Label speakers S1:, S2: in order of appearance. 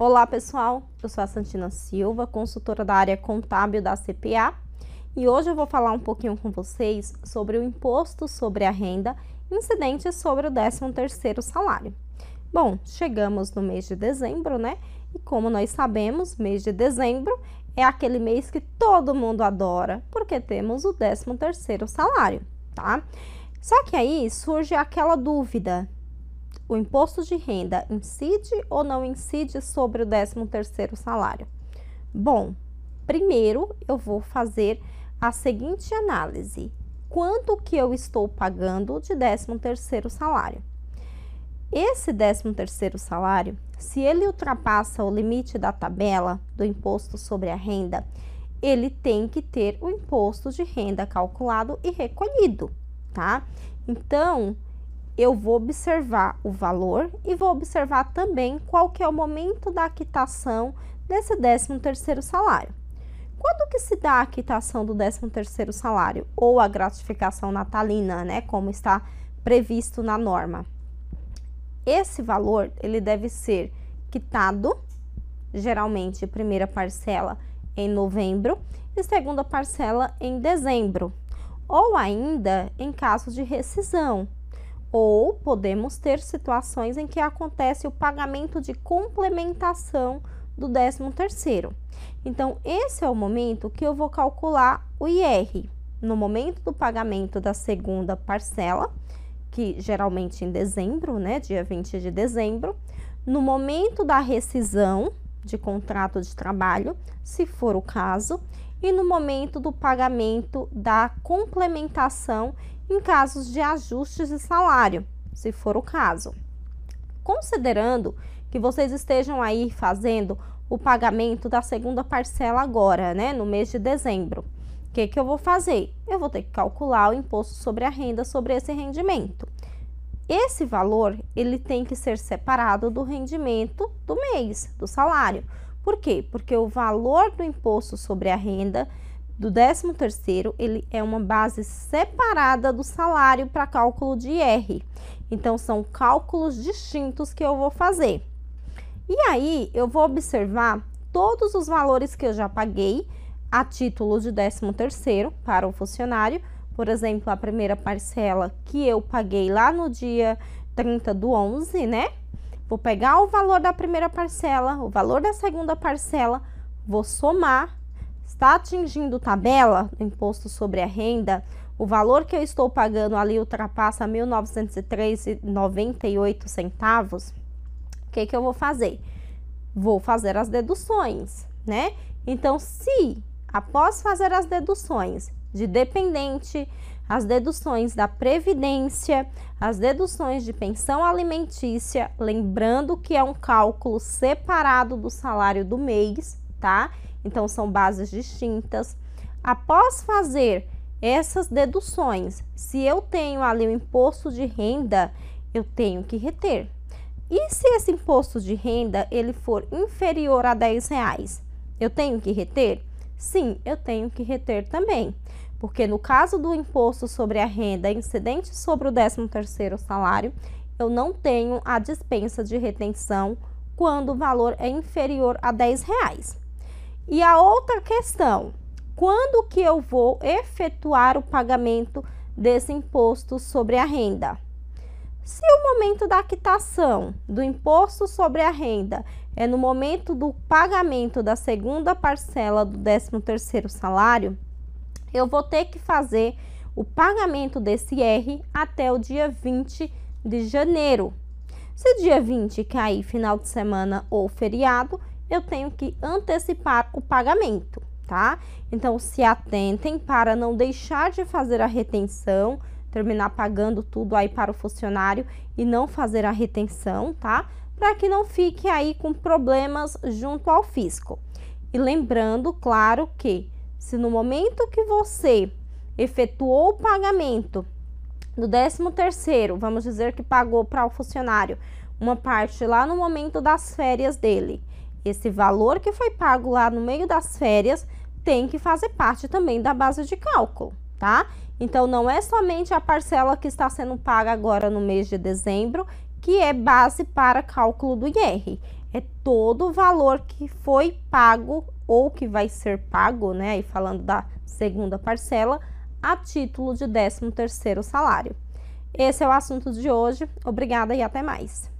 S1: Olá pessoal, eu sou a Santina Silva, consultora da área contábil da CPA e hoje eu vou falar um pouquinho com vocês sobre o imposto sobre a renda incidente sobre o 13º salário. Bom, chegamos no mês de dezembro, né? E como nós sabemos, mês de dezembro é aquele mês que todo mundo adora, porque temos o 13º salário, tá? Só que aí surge aquela dúvida, o imposto de renda incide ou não incide sobre o 13º salário? Bom, primeiro eu vou fazer a seguinte análise. Quanto que eu estou pagando de 13º salário? Esse 13º salário, se ele ultrapassa o limite da tabela do imposto sobre a renda, ele tem que ter o imposto de renda calculado e recolhido, tá? Então, eu vou observar o valor e vou observar também qual que é o momento da quitação desse 13º salário. Quando que se dá a quitação do 13º salário ou a gratificação natalina, né, como está previsto na norma? Esse valor, ele deve ser quitado, geralmente primeira parcela em novembro e segunda parcela em dezembro, ou ainda em caso de rescisão, ou podemos ter situações em que acontece o pagamento de complementação do 13º. Então, esse é o momento que eu vou calcular o IR. No momento do pagamento da segunda parcela, que geralmente em dezembro, né, dia 20 de dezembro, no momento da rescisão de contrato de trabalho, se for o caso, e no momento do pagamento da complementação em casos de ajustes de salário, se for o caso. Considerando que vocês estejam aí fazendo o pagamento da segunda parcela agora, né, no mês de dezembro, o que, que eu vou fazer? Eu vou ter que calcular o imposto sobre a renda sobre esse rendimento. Esse valor, ele tem que ser separado do rendimento do mês, do salário. Por quê? Porque o valor do imposto sobre a renda do 13 terceiro, ele é uma base separada do salário para cálculo de IR. Então, são cálculos distintos que eu vou fazer. E aí, eu vou observar todos os valores que eu já paguei a título de 13 terceiro para o funcionário. Por exemplo, a primeira parcela que eu paguei lá no dia 30 do 11, né? Vou pegar o valor da primeira parcela, o valor da segunda parcela, vou somar está atingindo tabela do imposto sobre a renda, o valor que eu estou pagando ali ultrapassa R$ 1.903,98 centavos, o que, que eu vou fazer? Vou fazer as deduções, né? Então, se após fazer as deduções de dependente, as deduções da previdência, as deduções de pensão alimentícia, lembrando que é um cálculo separado do salário do mês, tá? então são bases distintas. Após fazer essas deduções, se eu tenho ali o imposto de renda, eu tenho que reter. E se esse imposto de renda ele for inferior a 10 reais, eu tenho que reter? Sim, eu tenho que reter também, porque no caso do imposto sobre a renda incidente sobre o 13º salário, eu não tenho a dispensa de retenção quando o valor é inferior a 10 reais. E a outra questão, quando que eu vou efetuar o pagamento desse imposto sobre a renda? Se o momento da quitação do imposto sobre a renda é no momento do pagamento da segunda parcela do 13º salário, eu vou ter que fazer o pagamento desse R até o dia 20 de janeiro. Se dia 20 cair final de semana ou feriado, eu tenho que antecipar o pagamento, tá? Então, se atentem para não deixar de fazer a retenção, terminar pagando tudo aí para o funcionário e não fazer a retenção, tá? Para que não fique aí com problemas junto ao fisco. E lembrando, claro, que se no momento que você efetuou o pagamento do 13 terceiro, vamos dizer que pagou para o funcionário uma parte lá no momento das férias dele, esse valor que foi pago lá no meio das férias tem que fazer parte também da base de cálculo, tá? Então, não é somente a parcela que está sendo paga agora no mês de dezembro que é base para cálculo do IR. é todo o valor que foi pago ou que vai ser pago, né? E falando da segunda parcela, a título de 13 terceiro salário. Esse é o assunto de hoje. Obrigada e até mais.